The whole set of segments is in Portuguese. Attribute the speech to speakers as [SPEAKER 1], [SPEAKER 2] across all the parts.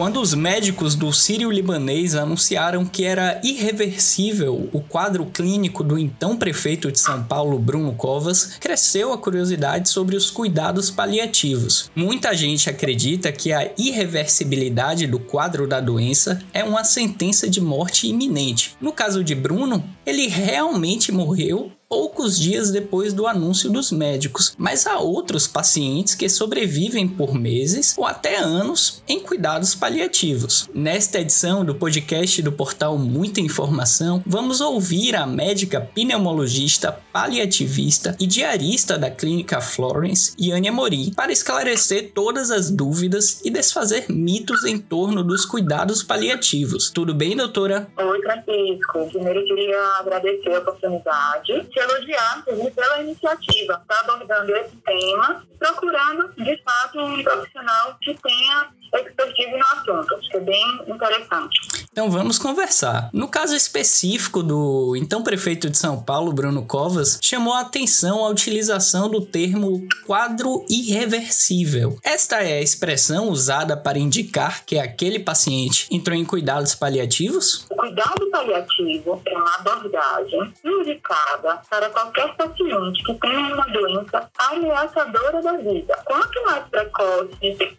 [SPEAKER 1] quando os médicos do Sírio-Libanês anunciaram que era irreversível o quadro clínico do então prefeito de São Paulo, Bruno Covas, cresceu a curiosidade sobre os cuidados paliativos. Muita gente acredita que a irreversibilidade do quadro da doença é uma sentença de morte iminente. No caso de Bruno, ele realmente morreu poucos dias depois do anúncio dos médicos, mas há outros pacientes que sobrevivem por meses ou até anos em cuidados paliativos. Nesta edição do podcast do portal Muita Informação, vamos ouvir a médica pneumologista, paliativista e diarista da clínica Florence, Yane Amorim, para esclarecer todas as dúvidas e desfazer mitos em torno dos cuidados paliativos. Tudo bem, doutora?
[SPEAKER 2] Oi, Francisco. Primeiro eu queria agradecer a oportunidade elogiar pela iniciativa, está abordando esse tema, procurando, de fato, um profissional que tenha expertise no assunto. Acho que é bem interessante.
[SPEAKER 1] Então vamos conversar. No caso específico do então prefeito de São Paulo, Bruno Covas, chamou a atenção a utilização do termo quadro irreversível. Esta é a expressão usada para indicar que aquele paciente entrou em cuidados paliativos?
[SPEAKER 2] O cuidado paliativo é uma abordagem indicada para qualquer paciente que tenha uma doença ameaçadora da vida. Quanto mais precoce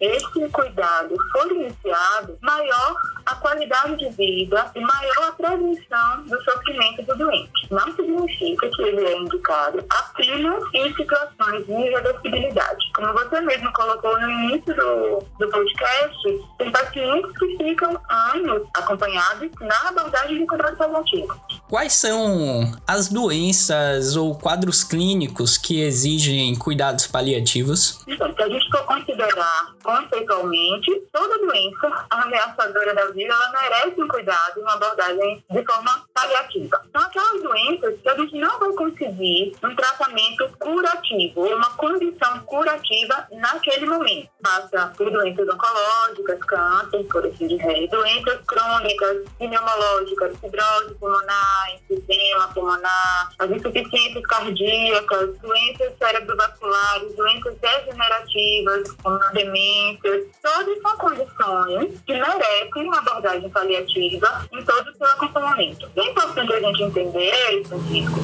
[SPEAKER 2] esse cuidado for iniciado, maior a qualidade vida e maior a prevenção do sofrimento do doente. Não significa que ele é indicado apenas em situações de irreversibilidade. Como você mesmo colocou no início do, do podcast, tem pacientes que ficam anos acompanhados na abordagem de cuidado paliativo.
[SPEAKER 1] Quais são as doenças ou quadros clínicos que exigem cuidados paliativos?
[SPEAKER 2] Então, se a gente for considerar conceitualmente, toda doença ameaçadora da vida, ela merece um cuidado uma abordagem de forma paliativa. São aquelas doenças que a gente não vai conseguir um tratamento curativo, uma condição curativa naquele momento. Passa por doenças oncológicas, câncer, por assim dizer, doenças crônicas, pneumológicas, fibrose pulmonar, pulmonar, as insuficiências cardíacas, doenças cerebrovasculares, doenças degenerativas, como demências, todas são condições que merecem uma abordagem paliativa em todo o seu acompanhamento. É importante a gente entender, Francisco,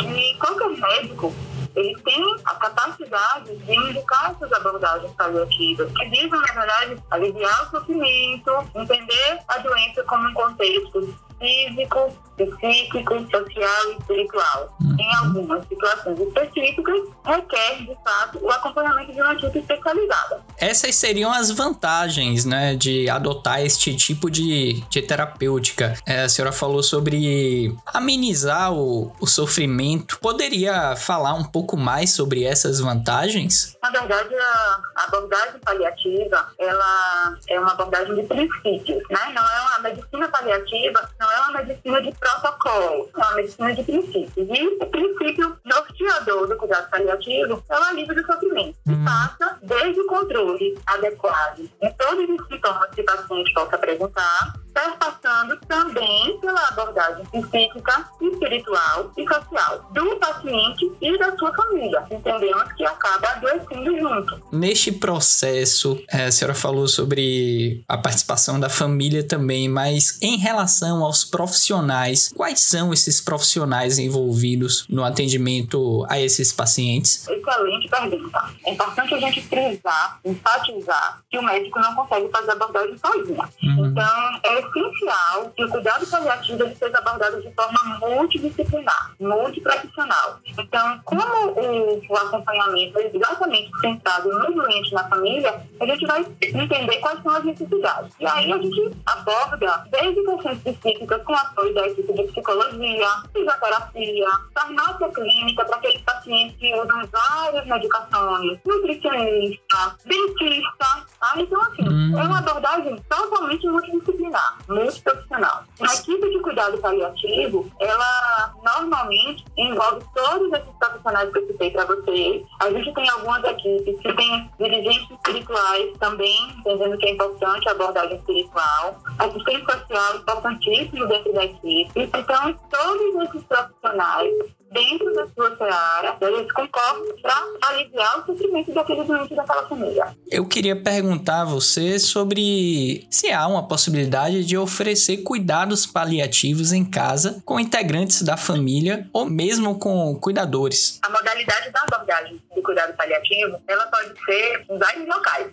[SPEAKER 2] que qualquer médico ele tem a capacidade de indicar essas abordagens paliativas, que visam, na verdade, aliviar o sofrimento, entender a doença como um contexto físico, psíquico, social e espiritual. Uhum. Em algumas situações específicas, requer, de fato, o acompanhamento de uma equipe especializada.
[SPEAKER 1] Essas seriam as vantagens, né, de adotar este tipo de, de terapêutica. É, a senhora falou sobre amenizar o, o sofrimento. Poderia falar um pouco mais sobre essas vantagens?
[SPEAKER 2] Na verdade, a abordagem paliativa, ela é uma abordagem de princípios, né? Não é uma medicina paliativa, não é uma medicina de protocolo, é uma medicina de princípios. E o princípio norteador do cuidado paliativo é o alívio do sofrimento, que uhum. passa desde o controle adequado em todos os sintomas que o paciente possa apresentar, perpassando também pela abordagem psíquica, espiritual e social do paciente e da sua família. Entendemos que acaba adoecendo junto.
[SPEAKER 1] Neste processo, é, a senhora falou sobre a participação da família também, mas em relação aos profissionais, quais são esses profissionais envolvidos no atendimento a esses pacientes?
[SPEAKER 2] Excelente pergunta. É importante a gente frisar, enfatizar que o médico não consegue fazer abordagem sozinho. Uhum. Então, é essencial que o cuidado paliativo seja abordado de forma multidisciplinar, multiprofissional. Então, como o, o acompanhamento é exatamente centrado no doente na família, a gente vai entender quais são as necessidades. E aí a gente aborda desde questões específicas com apoio da equipe de psicologia, fisioterapia, farmácia clínica para aqueles pacientes que usam várias medicações, nutricionista, dentista. Tá? Então, assim, hum. é uma abordagem totalmente multidisciplinar multiprofissional. A equipe de cuidado paliativo, ela normalmente envolve todos esses profissionais que eu citei para vocês. A gente tem algumas equipes que têm dirigentes espirituais também, entendendo que é importante a abordagem espiritual. Assistente social importantíssimo dentro da equipe. Então, todos esses profissionais dentro da sua seara, eles concordam para aliviar o sofrimento daquele doente daquela família.
[SPEAKER 1] Eu queria perguntar a você sobre se há uma possibilidade de oferecer cuidados paliativos em casa com integrantes da família ou mesmo com cuidadores.
[SPEAKER 2] A modalidade da abordagem de cuidado paliativo, ela pode ser em vários.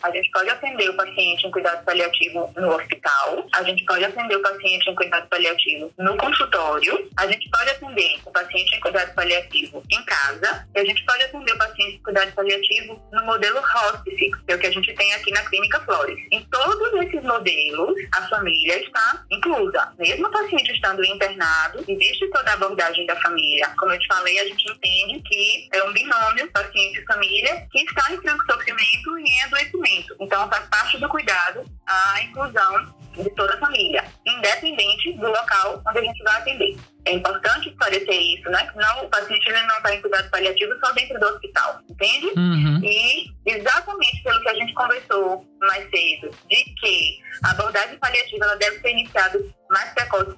[SPEAKER 2] A gente pode atender o paciente em cuidado paliativo no hospital, a gente pode atender o paciente em cuidado paliativo no consultório, a gente pode atender o paciente em cuidado paliativo em casa, e a gente pode atender o paciente em cuidado paliativo no modelo hospice, que é o que a gente tem aqui na Clínica Flores. Em todos esses modelos, a família está inclusa. Mesmo o paciente estando internado, existe toda a abordagem da família. Como eu te falei, a gente entende que é um binômio paciente e família que está em franco sofrimento e em adoecimento. Então, faz parte do cuidado a inclusão de toda a família, independente do local onde a gente vai atender. É importante esclarecer isso, né? Não, o paciente ele não está em cuidado paliativo só dentro do hospital, entende?
[SPEAKER 1] Uhum.
[SPEAKER 2] E exatamente pelo que a gente conversou mais cedo, de que a abordagem paliativa ela deve ser iniciada mais precoce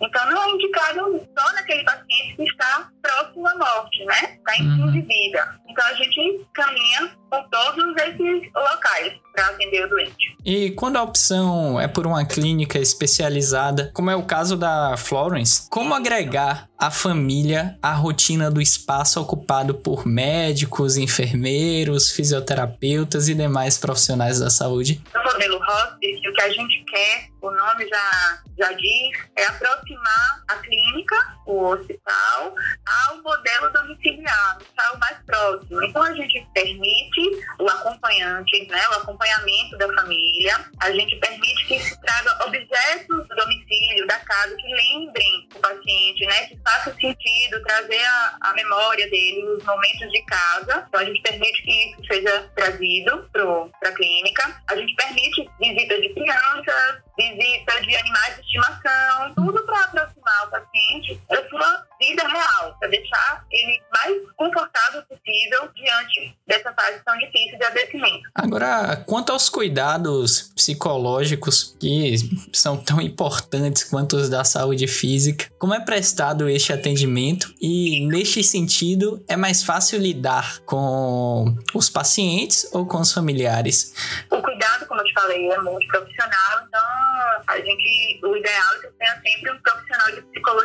[SPEAKER 2] então não é indicado só naquele paciente que está próximo à morte, né? Está em fim de vida. Então a gente caminha por todos esses locais para atender o doente.
[SPEAKER 1] E quando a opção é por uma clínica especializada, como é o caso da Florence, como agregar a família à rotina do espaço ocupado por médicos, enfermeiros, fisioterapeutas e demais profissionais da saúde?
[SPEAKER 2] No modelo hospice, o que a gente quer, o nome já, já diz, é aproximar a clínica, o hospital, ao modelo domiciliar, ao mais próximo. Então a gente permite o acompanhante, né, o acompanhamento da família, a gente permite que se traga objetos do domicílio, da casa, que lembrem o paciente, né, que faça sentido trazer a, a memória dele, os momentos de casa. Então a gente permite que isso seja trazido para a clínica. A gente permite visita de crianças, visita de animais de estimação, tudo para aproximar o paciente da sua vida real, para deixar ele mais confortável possível diante fase tão difícil de adoecimento.
[SPEAKER 1] Agora, quanto aos cuidados psicológicos que são tão importantes quanto os da saúde física, como é prestado este atendimento e, neste sentido, é mais fácil lidar com os pacientes ou com os familiares?
[SPEAKER 2] O cuidado, como eu te falei, é muito profissional, então a gente, o ideal é que tenha sempre um profissional de psicologia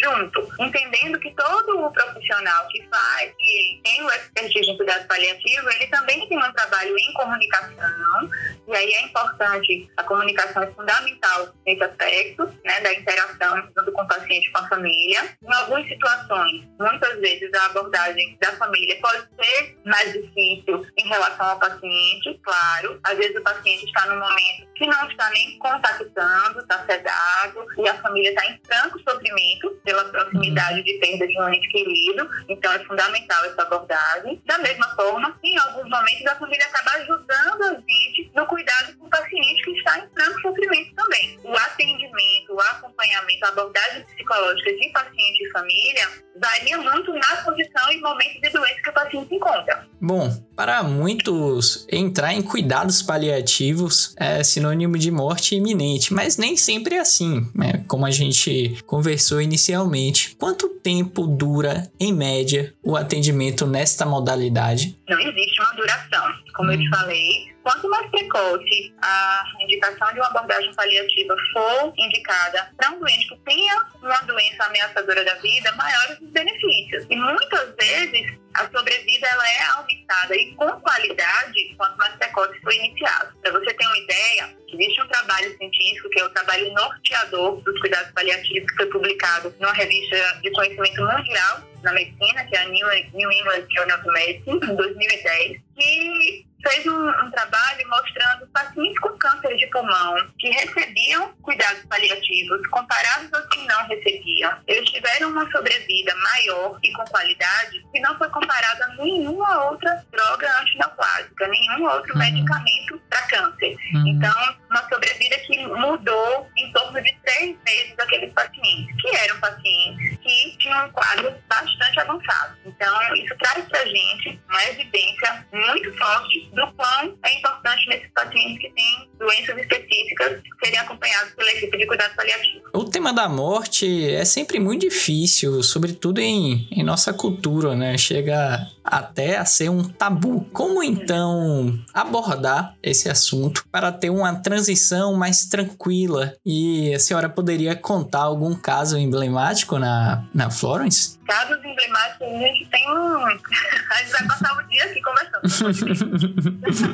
[SPEAKER 2] junto, entendendo que todo o profissional que faz, que tem o expertise em cuidado paliativo, ele também tem um trabalho em comunicação, e aí é importante, a comunicação é fundamental nesse aspecto, né, da interação junto com o paciente, com a família. Em algumas situações, muitas vezes a abordagem da família pode ser mais difícil em relação ao paciente, claro, às vezes o paciente está num momento que não está nem contactando, está sedado, e a família está em franco sofrimento, pela proximidade de perda de um ente querido, então é fundamental essa abordagem. Da mesma forma, em alguns momentos a família acaba ajudando a gente no cuidado com o paciente que está em franco sofrimento também. O atendimento, o acompanhamento, a abordagem psicológica de paciente e família varia muito na condição e momento de doença que o paciente encontra.
[SPEAKER 1] Bom, para muitos, entrar em cuidados paliativos é sinônimo de morte iminente, mas nem sempre é assim, né? Como a gente conversou inicialmente. Quanto tempo dura, em média, o atendimento nesta modalidade?
[SPEAKER 2] Não existe uma duração. Como hum. eu te falei, Quanto mais precoce a indicação de uma abordagem paliativa for indicada para um doente que tenha uma doença ameaçadora da vida, maiores os benefícios. E muitas vezes a sobrevida ela é aumentada e com qualidade quanto mais precoce for iniciado. Para você ter uma ideia, existe um trabalho científico que é o trabalho norteador dos cuidados paliativos que foi publicado numa revista de conhecimento mundial na medicina, que é a New England Journal of Medicine, em 2010, que fez um, um, trabalho mostrando pacientes com câncer de pulmão que recebiam cuidados paliativos comparados aos que não recebiam. Eles tiveram uma sobrevida maior e com qualidade que não foi comparada a nenhuma outra droga antineoplásica, nenhum outro uhum. medicamento para câncer. Uhum. Então, uma sobrevida que mudou em torno de três meses aqueles pacientes, que eram pacientes que tinham um quadro bastante avançado. Então, isso traz para a gente uma evidência muito forte do quão é importante nesses pacientes que têm doenças específicas serem acompanhados pela equipe de cuidado paliativo.
[SPEAKER 1] O tema da morte é sempre muito difícil, sobretudo em, em nossa cultura, né? Chega até a ser um tabu. Como então abordar esse assunto para ter uma transição mais tranquila? E a senhora poderia contar algum caso emblemático na, na Florence?
[SPEAKER 2] Casos emblemáticos, a gente tem. A gente vai passar o dia aqui conversando.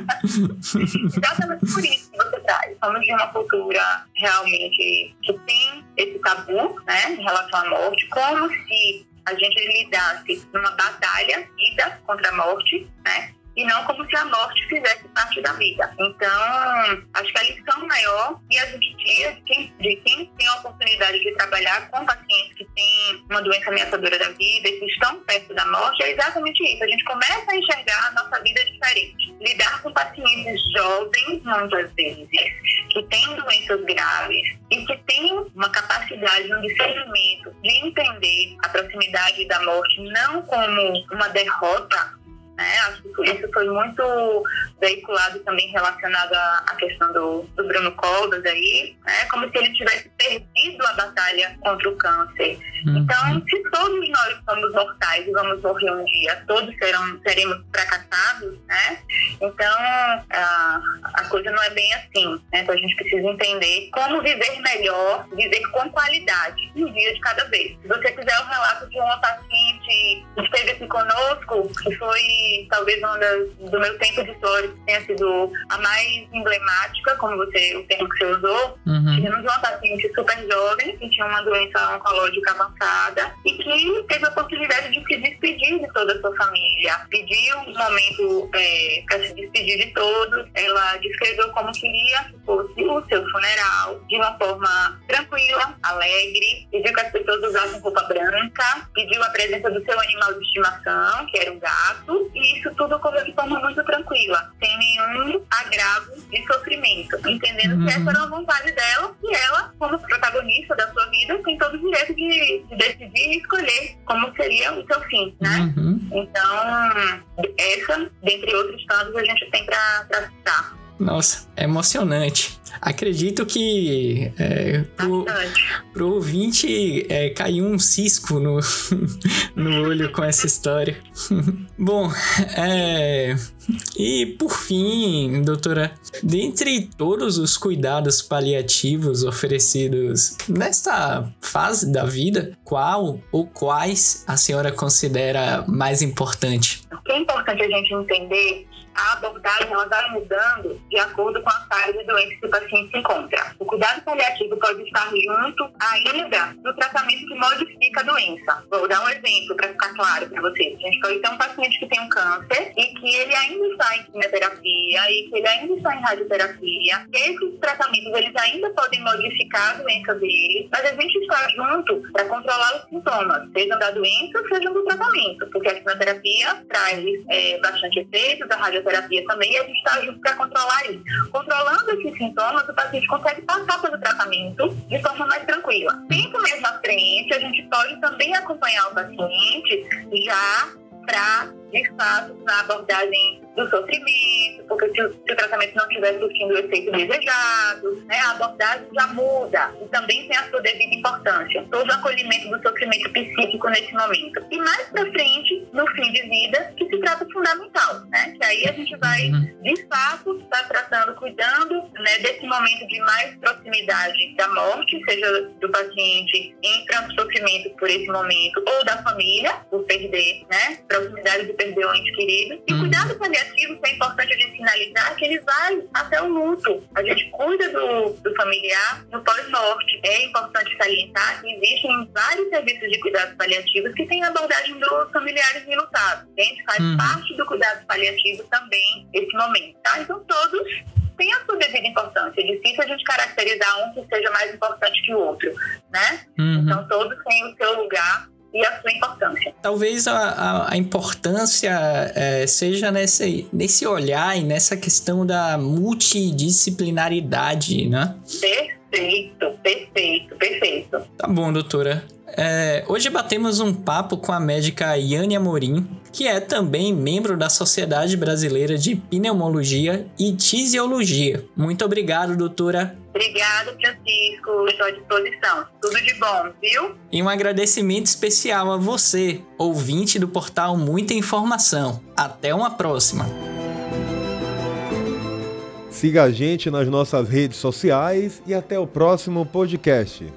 [SPEAKER 2] Exatamente por isso que você traz. Somos de uma cultura realmente que tem esse tabu né, em relação à morte, como se a gente lidasse numa batalha vida contra a morte, né? E não como se a morte fizesse parte da vida. Então, acho que a lição maior e a gente tira de quem, de quem tem a oportunidade de trabalhar com pacientes que têm uma doença ameaçadora da vida e que estão perto da morte é exatamente isso. A gente começa a enxergar a nossa vida diferente. Lidar com pacientes jovens, muitas vezes, que têm doenças graves e que têm uma capacidade, um discernimento de entender a proximidade da morte não como uma derrota, né? Acho que isso foi muito veiculado também relacionado à questão do, do Bruno Covas aí, né? Como se ele tivesse perdido a batalha contra o câncer. Uhum. Então, se todos nós somos mortais e vamos morrer um dia, todos serão, seremos fracassados, né? Então, a, a coisa não é bem assim, né? Então, a gente precisa entender como viver melhor, viver com qualidade, um dia de cada vez. Se você quiser o relato de uma paciente que aqui conosco, que foi talvez uma das, do meu tempo de história tenha sido a mais emblemática, como você, o termo que você usou. Uhum. Tivemos uma paciente super jovem, que tinha uma doença oncológica avançada e que teve a oportunidade de se despedir de toda a sua família. Pediu um momento é, para se despedir de todos. Ela descreveu como queria que fosse o seu funeral, de uma forma tranquila, alegre. Pediu que as pessoas usassem roupa branca, pediu a presença do seu animal de estimação, que era um gato, e isso tudo ocorreu de forma muito tranquila, sem nenhum agravo de sofrimento, entendendo uhum. que essa era a vontade dela e ela, como protagonista da sua vida, tem todo o direito de, de decidir e escolher como seria o seu fim, né? Uhum. Então, essa, dentre outros casos, a gente tem para citar.
[SPEAKER 1] Nossa, é emocionante. Acredito que é, pro, pro ouvinte é, caiu um cisco no, no olho com essa história. Bom, é, e por fim, doutora, dentre todos os cuidados paliativos oferecidos nesta fase da vida, qual ou quais a senhora considera mais importante?
[SPEAKER 2] O que é importante a gente entender a abordagem ela vai mudando de acordo com a fase de doença que o paciente se encontra. O cuidado paliativo pode estar junto ainda do tratamento que modifica a doença. Vou dar um exemplo para ficar claro para vocês. A gente pode ter um paciente que tem um câncer e que ele ainda está em quimioterapia e que ele ainda está em radioterapia. Esses tratamentos eles ainda podem modificar a doença dele, mas a gente está junto para controlar os sintomas, sejam da doença, sejam do tratamento, porque a quimioterapia traz é, bastante efeito, a radioterapia terapia também e a gente está junto para controlar isso. Controlando esses sintomas, o paciente consegue passar pelo tratamento de forma mais tranquila. Tempo mais na frente, a gente pode também acompanhar o paciente já para, de fato, na abordagem do sofrimento, porque se o, se o tratamento não estiver surtindo o efeito desejado, né, a abordagem já muda e também tem a sua devida importância. Todo o acolhimento do sofrimento psíquico nesse momento. E mais para frente, no fim de vida, que se trata fundamental, né? Que aí a gente vai, uhum. de fato, estar tá tratando, cuidando né, desse momento de mais proximidade da morte, seja do paciente em franco sofrimento por esse momento, ou da família, por perder, né? Proximidade de perder um ente querido. E uhum. cuidado paliativo que é importante a gente finalizar, que ele vai até o luto. A gente cuida do, do familiar no pós-morte. É importante salientar que existem vários serviços de cuidados paliativos que têm abordagem dos familiares enlutados. A gente faz uhum. parte do cuidado paliativo também esse momento, tá? Então todos têm a sua devida importância. É difícil a gente caracterizar um que seja mais importante que o outro, né? Uhum. Então todos têm o seu lugar e a sua importância.
[SPEAKER 1] Talvez a, a, a importância é, seja nesse, nesse olhar e nessa questão da multidisciplinaridade, né?
[SPEAKER 2] Perfeito, perfeito, perfeito.
[SPEAKER 1] Tá bom, doutora. É, hoje batemos um papo com a médica Yane Amorim, que é também membro da Sociedade Brasileira de Pneumologia e Tisiologia. Muito obrigado, doutora.
[SPEAKER 2] Obrigada, Francisco. Estou à disposição. Tudo de bom, viu?
[SPEAKER 1] E um agradecimento especial a você, ouvinte do portal Muita Informação. Até uma próxima.
[SPEAKER 3] Siga a gente nas nossas redes sociais e até o próximo podcast.